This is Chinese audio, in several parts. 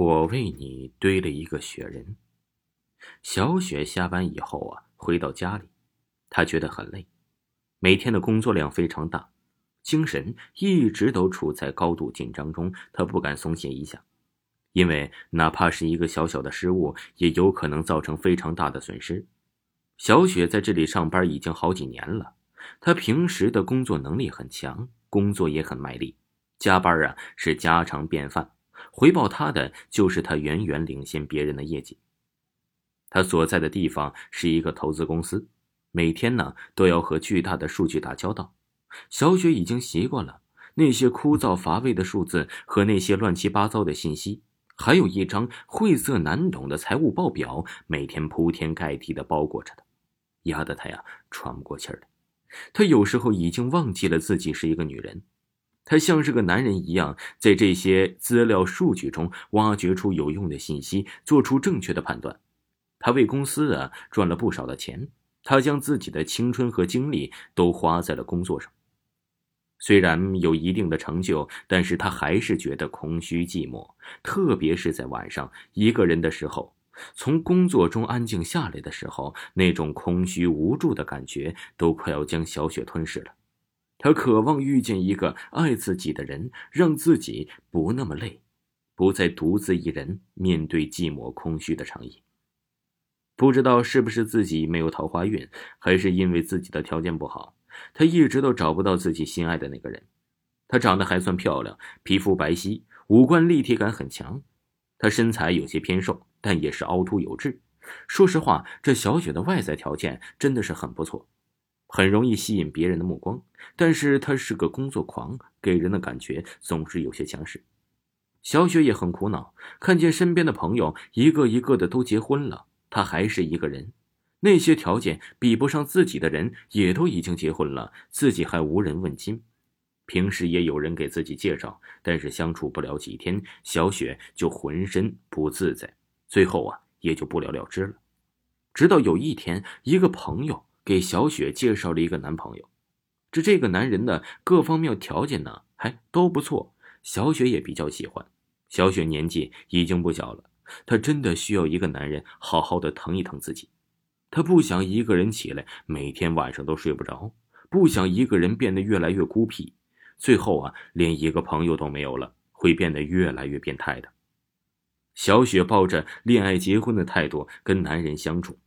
我为你堆了一个雪人。小雪下班以后啊，回到家里，她觉得很累，每天的工作量非常大，精神一直都处在高度紧张中，她不敢松懈一下，因为哪怕是一个小小的失误，也有可能造成非常大的损失。小雪在这里上班已经好几年了，她平时的工作能力很强，工作也很卖力，加班啊是家常便饭。回报他的就是他远远领先别人的业绩。他所在的地方是一个投资公司，每天呢都要和巨大的数据打交道。小雪已经习惯了那些枯燥乏味的数字和那些乱七八糟的信息，还有一张晦涩难懂的财务报表，每天铺天盖地的包裹着他，压得他呀喘不过气来。他有时候已经忘记了自己是一个女人。他像是个男人一样，在这些资料数据中挖掘出有用的信息，做出正确的判断。他为公司啊赚了不少的钱，他将自己的青春和精力都花在了工作上。虽然有一定的成就，但是他还是觉得空虚寂寞，特别是在晚上一个人的时候，从工作中安静下来的时候，那种空虚无助的感觉都快要将小雪吞噬了。他渴望遇见一个爱自己的人，让自己不那么累，不再独自一人面对寂寞空虚的长夜。不知道是不是自己没有桃花运，还是因为自己的条件不好，他一直都找不到自己心爱的那个人。她长得还算漂亮，皮肤白皙，五官立体感很强。她身材有些偏瘦，但也是凹凸有致。说实话，这小雪的外在条件真的是很不错。很容易吸引别人的目光，但是他是个工作狂，给人的感觉总是有些强势。小雪也很苦恼，看见身边的朋友一个一个的都结婚了，她还是一个人。那些条件比不上自己的人也都已经结婚了，自己还无人问津。平时也有人给自己介绍，但是相处不了几天，小雪就浑身不自在，最后啊也就不了了之了。直到有一天，一个朋友。给小雪介绍了一个男朋友，这这个男人的各方面条件呢还都不错，小雪也比较喜欢。小雪年纪已经不小了，她真的需要一个男人好好的疼一疼自己。她不想一个人起来，每天晚上都睡不着，不想一个人变得越来越孤僻，最后啊连一个朋友都没有了，会变得越来越变态的。小雪抱着恋爱结婚的态度跟男人相处。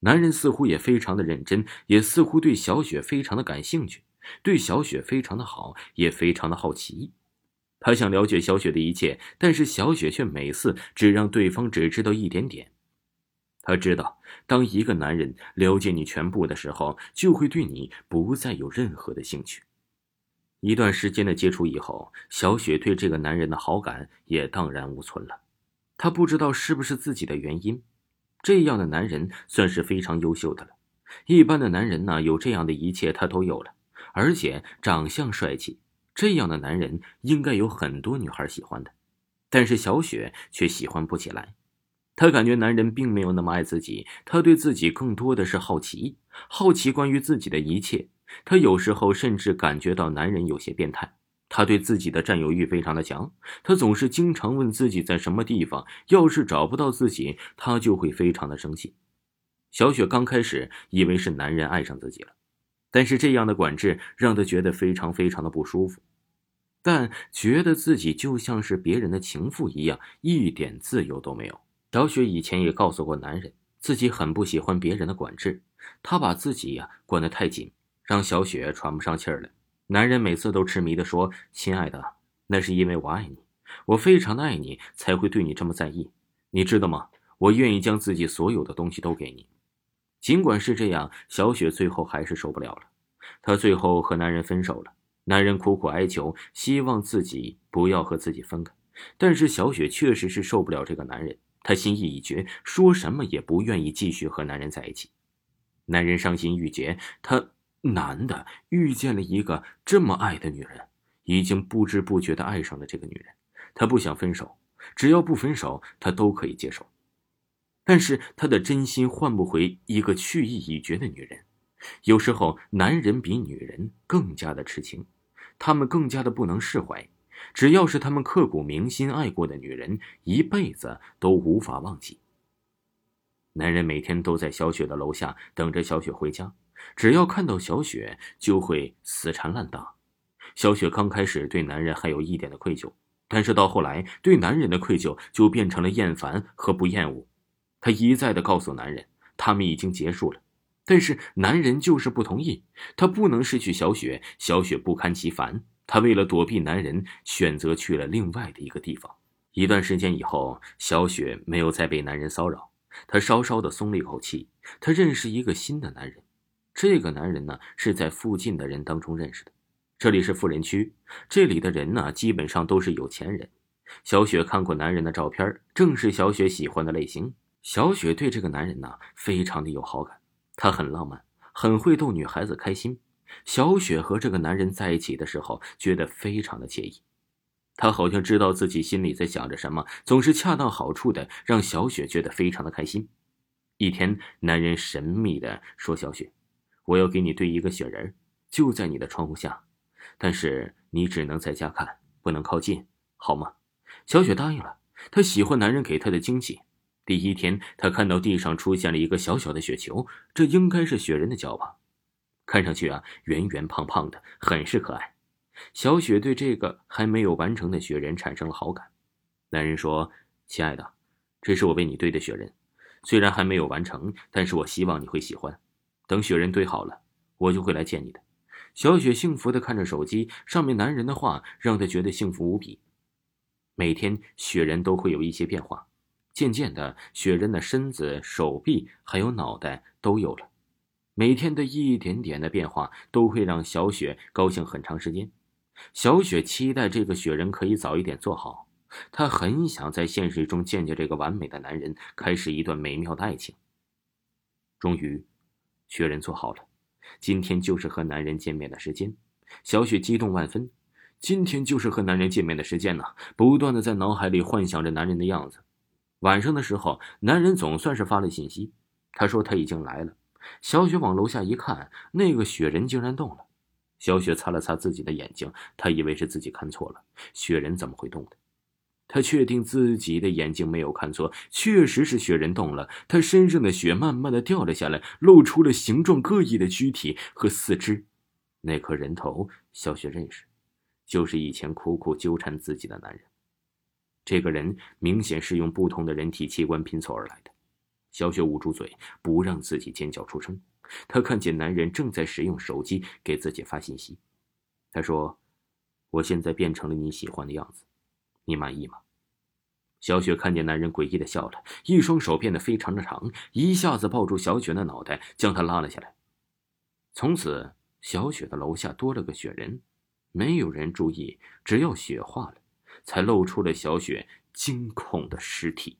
男人似乎也非常的认真，也似乎对小雪非常的感兴趣，对小雪非常的好，也非常的好奇。他想了解小雪的一切，但是小雪却每次只让对方只知道一点点。他知道，当一个男人了解你全部的时候，就会对你不再有任何的兴趣。一段时间的接触以后，小雪对这个男人的好感也荡然无存了。她不知道是不是自己的原因。这样的男人算是非常优秀的了。一般的男人呢，有这样的一切他都有了，而且长相帅气，这样的男人应该有很多女孩喜欢的。但是小雪却喜欢不起来，她感觉男人并没有那么爱自己，她对自己更多的是好奇，好奇关于自己的一切。她有时候甚至感觉到男人有些变态。他对自己的占有欲非常的强，他总是经常问自己在什么地方，要是找不到自己，他就会非常的生气。小雪刚开始以为是男人爱上自己了，但是这样的管制让她觉得非常非常的不舒服，但觉得自己就像是别人的情妇一样，一点自由都没有。小雪以前也告诉过男人，自己很不喜欢别人的管制，他把自己呀管得太紧，让小雪喘不上气儿来。男人每次都痴迷的说：“亲爱的，那是因为我爱你，我非常的爱你，才会对你这么在意。你知道吗？我愿意将自己所有的东西都给你。”尽管是这样，小雪最后还是受不了了。她最后和男人分手了。男人苦苦哀求，希望自己不要和自己分开。但是小雪确实是受不了这个男人，她心意已决，说什么也不愿意继续和男人在一起。男人伤心欲绝，他。男的遇见了一个这么爱的女人，已经不知不觉的爱上了这个女人。他不想分手，只要不分手，他都可以接受。但是他的真心换不回一个去意已决的女人。有时候，男人比女人更加的痴情，他们更加的不能释怀。只要是他们刻骨铭心爱过的女人，一辈子都无法忘记。男人每天都在小雪的楼下等着小雪回家，只要看到小雪就会死缠烂打。小雪刚开始对男人还有一点的愧疚，但是到后来，对男人的愧疚就变成了厌烦和不厌恶。她一再的告诉男人，他们已经结束了，但是男人就是不同意。他不能失去小雪，小雪不堪其烦。她为了躲避男人，选择去了另外的一个地方。一段时间以后，小雪没有再被男人骚扰，她稍稍的松了一口气。她认识一个新的男人，这个男人呢是在附近的人当中认识的。这里是富人区，这里的人呢基本上都是有钱人。小雪看过男人的照片，正是小雪喜欢的类型。小雪对这个男人呢非常的有好感，他很浪漫，很会逗女孩子开心。小雪和这个男人在一起的时候，觉得非常的惬意。他好像知道自己心里在想着什么，总是恰到好处的让小雪觉得非常的开心。一天，男人神秘的说：“小雪，我要给你堆一个雪人，就在你的窗户下，但是你只能在家看，不能靠近，好吗？”小雪答应了。她喜欢男人给她的惊喜。第一天，她看到地上出现了一个小小的雪球，这应该是雪人的脚吧。看上去啊，圆圆胖胖的，很是可爱。小雪对这个还没有完成的雪人产生了好感。男人说：“亲爱的，这是我为你堆的雪人，虽然还没有完成，但是我希望你会喜欢。等雪人堆好了，我就会来见你的。”小雪幸福的看着手机上面男人的话，让她觉得幸福无比。每天雪人都会有一些变化，渐渐的，雪人的身子、手臂还有脑袋都有了。每天的一点点的变化都会让小雪高兴很长时间。小雪期待这个雪人可以早一点做好，她很想在现实中见见这个完美的男人，开始一段美妙的爱情。终于，雪人做好了，今天就是和男人见面的时间。小雪激动万分，今天就是和男人见面的时间呢，不断的在脑海里幻想着男人的样子。晚上的时候，男人总算是发了信息，他说他已经来了。小雪往楼下一看，那个雪人竟然动了。小雪擦了擦自己的眼睛，她以为是自己看错了，雪人怎么会动的？他确定自己的眼睛没有看错，确实是雪人动了。他身上的雪慢慢的掉了下来，露出了形状各异的躯体和四肢。那颗人头，小雪认识，就是以前苦苦纠缠自己的男人。这个人明显是用不同的人体器官拼凑而来的。小雪捂住嘴，不让自己尖叫出声。她看见男人正在使用手机给自己发信息。他说：“我现在变成了你喜欢的样子，你满意吗？”小雪看见男人诡异的笑了，一双手变得非常的长，一下子抱住小雪的脑袋，将她拉了下来。从此，小雪的楼下多了个雪人，没有人注意，只要雪化了，才露出了小雪惊恐的尸体。